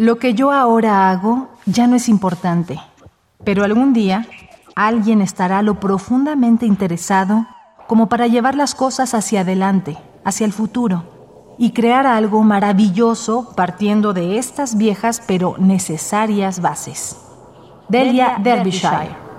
Lo que yo ahora hago ya no es importante, pero algún día alguien estará lo profundamente interesado como para llevar las cosas hacia adelante, hacia el futuro, y crear algo maravilloso partiendo de estas viejas pero necesarias bases. Delia Derbyshire.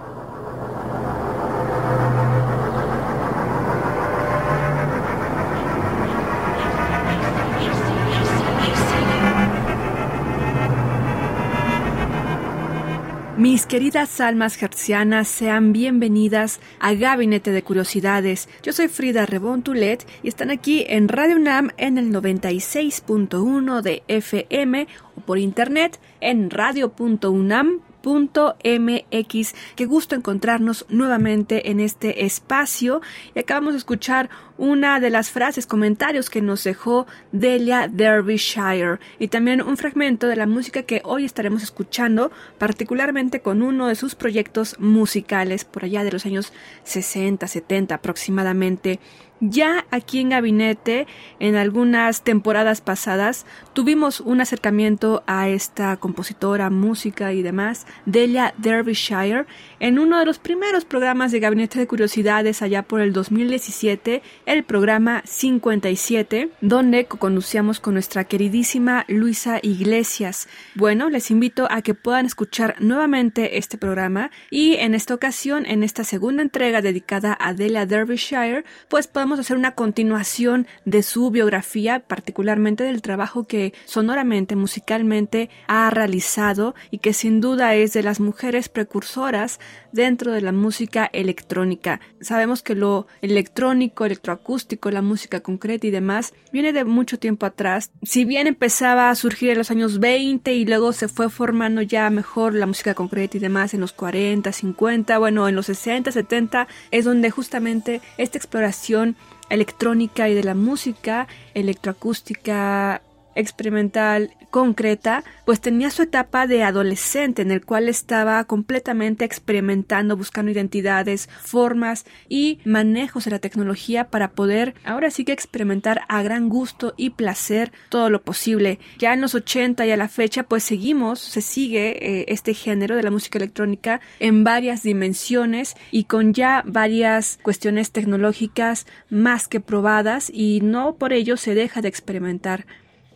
Mis queridas almas hercianas, sean bienvenidas a Gabinete de Curiosidades. Yo soy Frida Rebontulet y están aquí en Radio UNAM en el 96.1 de FM o por internet en radio.unam .mx. Qué gusto encontrarnos nuevamente en este espacio y acabamos de escuchar una de las frases, comentarios que nos dejó Delia Derbyshire y también un fragmento de la música que hoy estaremos escuchando, particularmente con uno de sus proyectos musicales por allá de los años 60, 70 aproximadamente. Ya aquí en Gabinete, en algunas temporadas pasadas, tuvimos un acercamiento a esta compositora, música y demás, Delia Derbyshire, en uno de los primeros programas de Gabinete de Curiosidades allá por el 2017, el programa 57, donde conducíamos con nuestra queridísima Luisa Iglesias. Bueno, les invito a que puedan escuchar nuevamente este programa y en esta ocasión, en esta segunda entrega dedicada a Delia Derbyshire, pues hacer una continuación de su biografía, particularmente del trabajo que sonoramente, musicalmente ha realizado y que sin duda es de las mujeres precursoras dentro de la música electrónica. Sabemos que lo electrónico, electroacústico, la música concreta y demás viene de mucho tiempo atrás. Si bien empezaba a surgir en los años 20 y luego se fue formando ya mejor la música concreta y demás en los 40, 50, bueno, en los 60, 70 es donde justamente esta exploración electrónica y de la música electroacústica experimental concreta, pues tenía su etapa de adolescente en el cual estaba completamente experimentando, buscando identidades, formas y manejos de la tecnología para poder ahora sí que experimentar a gran gusto y placer todo lo posible. Ya en los 80 y a la fecha pues seguimos, se sigue eh, este género de la música electrónica en varias dimensiones y con ya varias cuestiones tecnológicas más que probadas y no por ello se deja de experimentar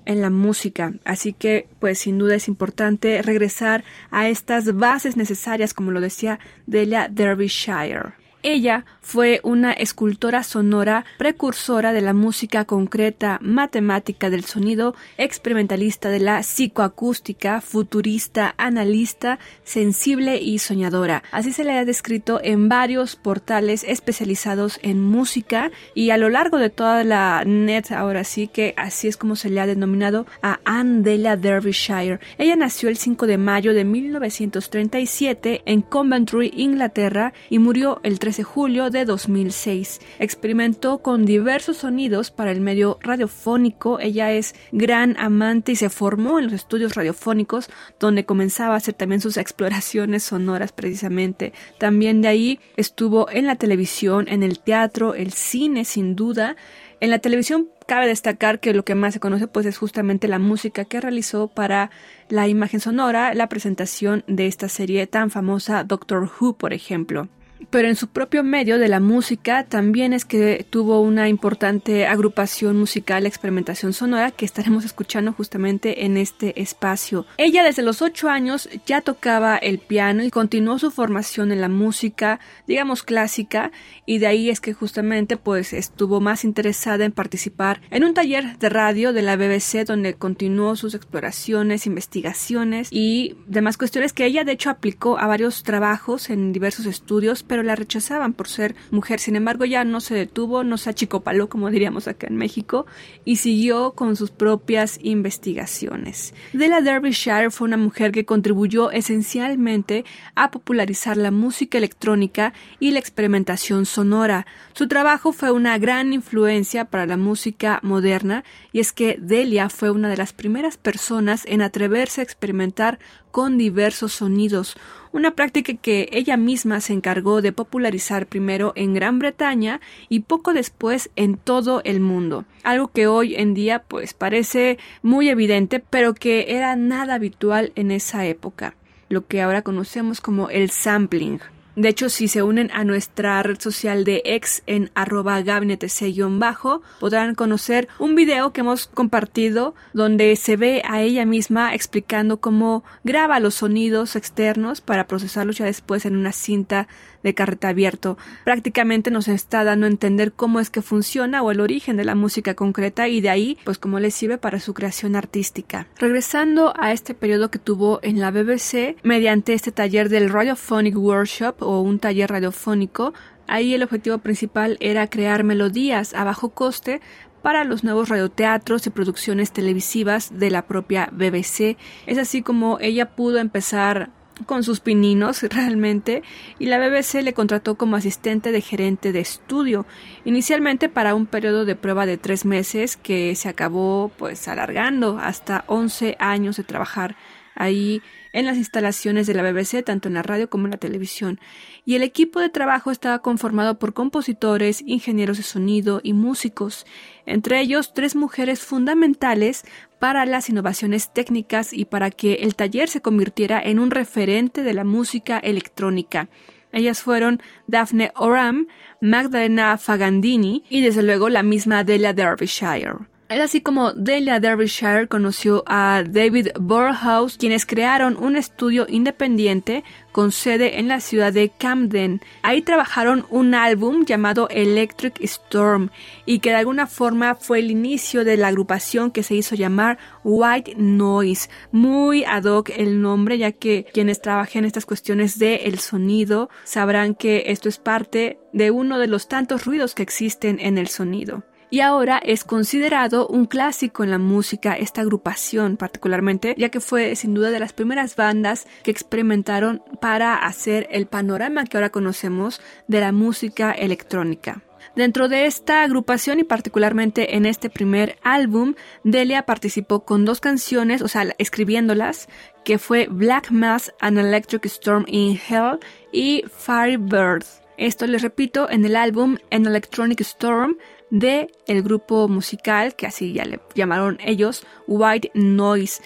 en la música. Así que, pues sin duda es importante regresar a estas bases necesarias, como lo decía Delia Derbyshire. Ella fue una escultora sonora precursora de la música concreta, matemática del sonido, experimentalista de la psicoacústica, futurista, analista, sensible y soñadora. Así se le ha descrito en varios portales especializados en música y a lo largo de toda la net, ahora sí que así es como se le ha denominado a Anne Delia Derbyshire. Ella nació el 5 de mayo de 1937 en Coventry, Inglaterra y murió el 3 de julio de 2006. Experimentó con diversos sonidos para el medio radiofónico. Ella es gran amante y se formó en los estudios radiofónicos donde comenzaba a hacer también sus exploraciones sonoras precisamente. También de ahí estuvo en la televisión, en el teatro, el cine sin duda. En la televisión cabe destacar que lo que más se conoce pues es justamente la música que realizó para la imagen sonora, la presentación de esta serie tan famosa Doctor Who, por ejemplo pero en su propio medio de la música también es que tuvo una importante agrupación musical, experimentación sonora, que estaremos escuchando justamente en este espacio. Ella desde los ocho años ya tocaba el piano y continuó su formación en la música, digamos clásica, y de ahí es que justamente pues estuvo más interesada en participar en un taller de radio de la BBC donde continuó sus exploraciones, investigaciones y demás cuestiones que ella de hecho aplicó a varios trabajos en diversos estudios, pero la rechazaban por ser mujer. Sin embargo, ya no se detuvo, no se achicopaló, como diríamos acá en México, y siguió con sus propias investigaciones. Della Derbyshire fue una mujer que contribuyó esencialmente a popularizar la música electrónica y la experimentación sonora. Su trabajo fue una gran influencia para la música moderna, y es que Delia fue una de las primeras personas en atreverse a experimentar con diversos sonidos, una práctica que ella misma se encargó de popularizar primero en Gran Bretaña y poco después en todo el mundo, algo que hoy en día pues parece muy evidente, pero que era nada habitual en esa época, lo que ahora conocemos como el sampling. De hecho, si se unen a nuestra red social de ex en arroba gabinete bajo podrán conocer un video que hemos compartido donde se ve a ella misma explicando cómo graba los sonidos externos para procesarlos ya después en una cinta de carrete abierto. Prácticamente nos está dando a entender cómo es que funciona o el origen de la música concreta y de ahí, pues cómo le sirve para su creación artística. Regresando a este periodo que tuvo en la BBC, mediante este taller del Radiophonic Workshop o un taller radiofónico, ahí el objetivo principal era crear melodías a bajo coste para los nuevos radioteatros y producciones televisivas de la propia BBC. Es así como ella pudo empezar con sus pininos realmente y la BBC le contrató como asistente de gerente de estudio, inicialmente para un periodo de prueba de tres meses que se acabó pues alargando hasta 11 años de trabajar ahí en las instalaciones de la BBC, tanto en la radio como en la televisión, y el equipo de trabajo estaba conformado por compositores, ingenieros de sonido y músicos, entre ellos tres mujeres fundamentales para las innovaciones técnicas y para que el taller se convirtiera en un referente de la música electrónica. Ellas fueron Daphne Oram, Magdalena Fagandini y desde luego la misma Delia Derbyshire. Es así como Delia Derbyshire conoció a David Burhouse, quienes crearon un estudio independiente con sede en la ciudad de Camden. Ahí trabajaron un álbum llamado Electric Storm y que de alguna forma fue el inicio de la agrupación que se hizo llamar White Noise. Muy ad hoc el nombre, ya que quienes trabajan estas cuestiones de el sonido sabrán que esto es parte de uno de los tantos ruidos que existen en el sonido y ahora es considerado un clásico en la música esta agrupación particularmente, ya que fue sin duda de las primeras bandas que experimentaron para hacer el panorama que ahora conocemos de la música electrónica. Dentro de esta agrupación y particularmente en este primer álbum, Delia participó con dos canciones, o sea, escribiéndolas, que fue Black Mass and Electric Storm in Hell y Firebird. Esto les repito en el álbum An Electronic Storm de el grupo musical, que así ya le llamaron ellos, White Noise.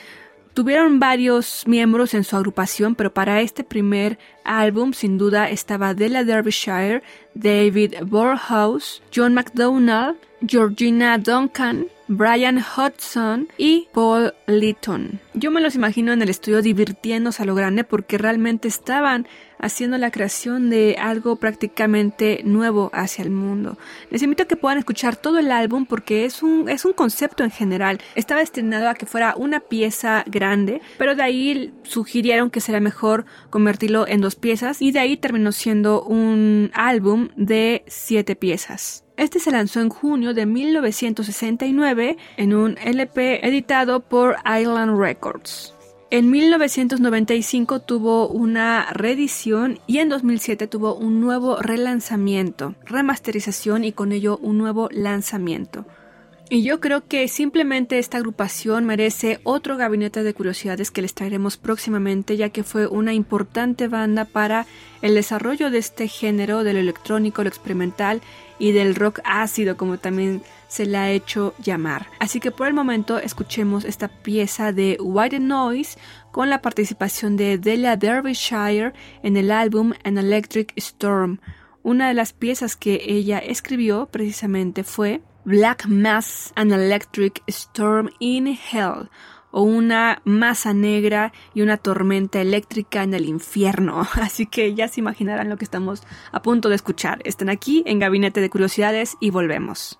Tuvieron varios miembros en su agrupación, pero para este primer álbum sin duda estaba Della Derbyshire, David Borhouse, John McDonald, Georgina Duncan, Brian Hudson y Paul Litton. Yo me los imagino en el estudio divirtiéndose a lo grande porque realmente estaban haciendo la creación de algo prácticamente nuevo hacia el mundo. Les invito a que puedan escuchar todo el álbum porque es un, es un concepto en general. Estaba destinado a que fuera una pieza grande, pero de ahí sugirieron que sería mejor convertirlo en dos piezas y de ahí terminó siendo un álbum de siete piezas. Este se lanzó en junio de 1969 en un LP editado por Island Records. En 1995 tuvo una reedición y en 2007 tuvo un nuevo relanzamiento, remasterización y con ello un nuevo lanzamiento. Y yo creo que simplemente esta agrupación merece otro gabinete de curiosidades que les traeremos próximamente, ya que fue una importante banda para el desarrollo de este género del electrónico, lo experimental y del rock ácido, como también se le ha hecho llamar. Así que por el momento escuchemos esta pieza de White Noise con la participación de Delia Derbyshire en el álbum An Electric Storm. Una de las piezas que ella escribió precisamente fue Black Mass and Electric Storm in Hell o una masa negra y una tormenta eléctrica en el infierno. Así que ya se imaginarán lo que estamos a punto de escuchar. Están aquí en Gabinete de Curiosidades y volvemos.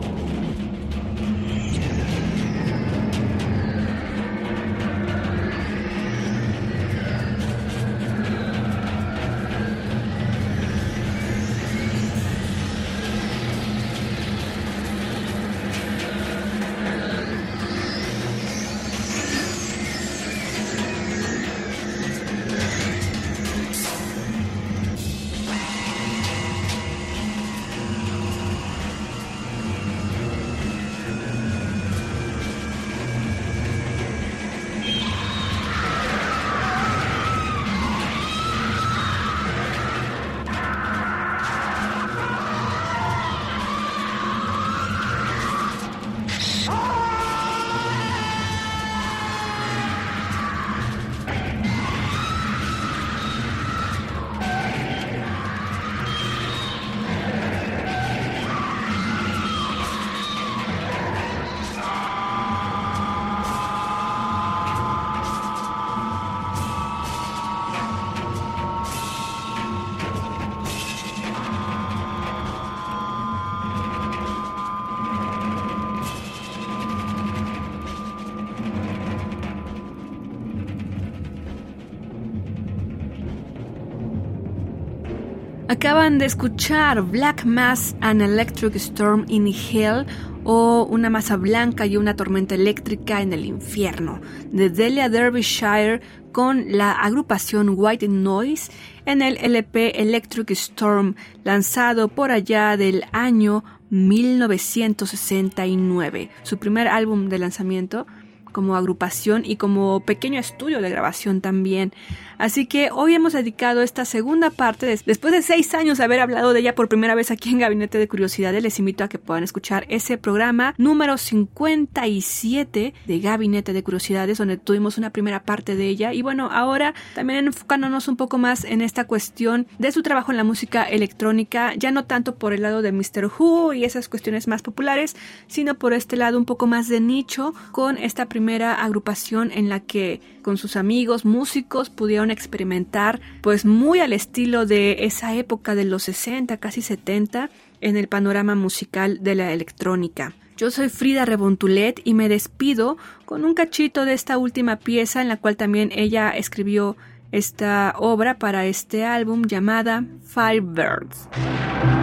Acaban de escuchar Black Mass and Electric Storm in Hell o Una masa blanca y una tormenta eléctrica en el infierno de Delia Derbyshire con la agrupación White Noise en el LP Electric Storm lanzado por allá del año 1969, su primer álbum de lanzamiento como agrupación y como pequeño estudio de grabación también. Así que hoy hemos dedicado esta segunda parte, después de seis años de haber hablado de ella por primera vez aquí en Gabinete de Curiosidades, les invito a que puedan escuchar ese programa número 57 de Gabinete de Curiosidades, donde tuvimos una primera parte de ella. Y bueno, ahora también enfocándonos un poco más en esta cuestión de su trabajo en la música electrónica, ya no tanto por el lado de Mr. Who y esas cuestiones más populares, sino por este lado un poco más de nicho, con esta primera agrupación en la que con sus amigos músicos pudieron experimentar, pues muy al estilo de esa época de los 60, casi 70, en el panorama musical de la electrónica. Yo soy Frida Rebontulet y me despido con un cachito de esta última pieza en la cual también ella escribió esta obra para este álbum llamada Firebirds. hoping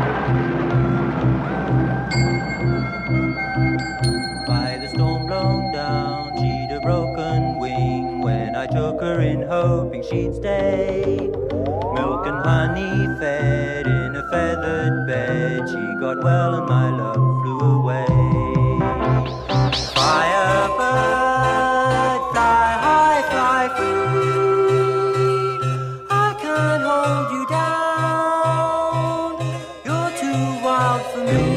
Milk and honey fed in a feathered bed. She got well and my love flew away. Firebird, fly high, fly free. I can't hold you down. You're too wild for me.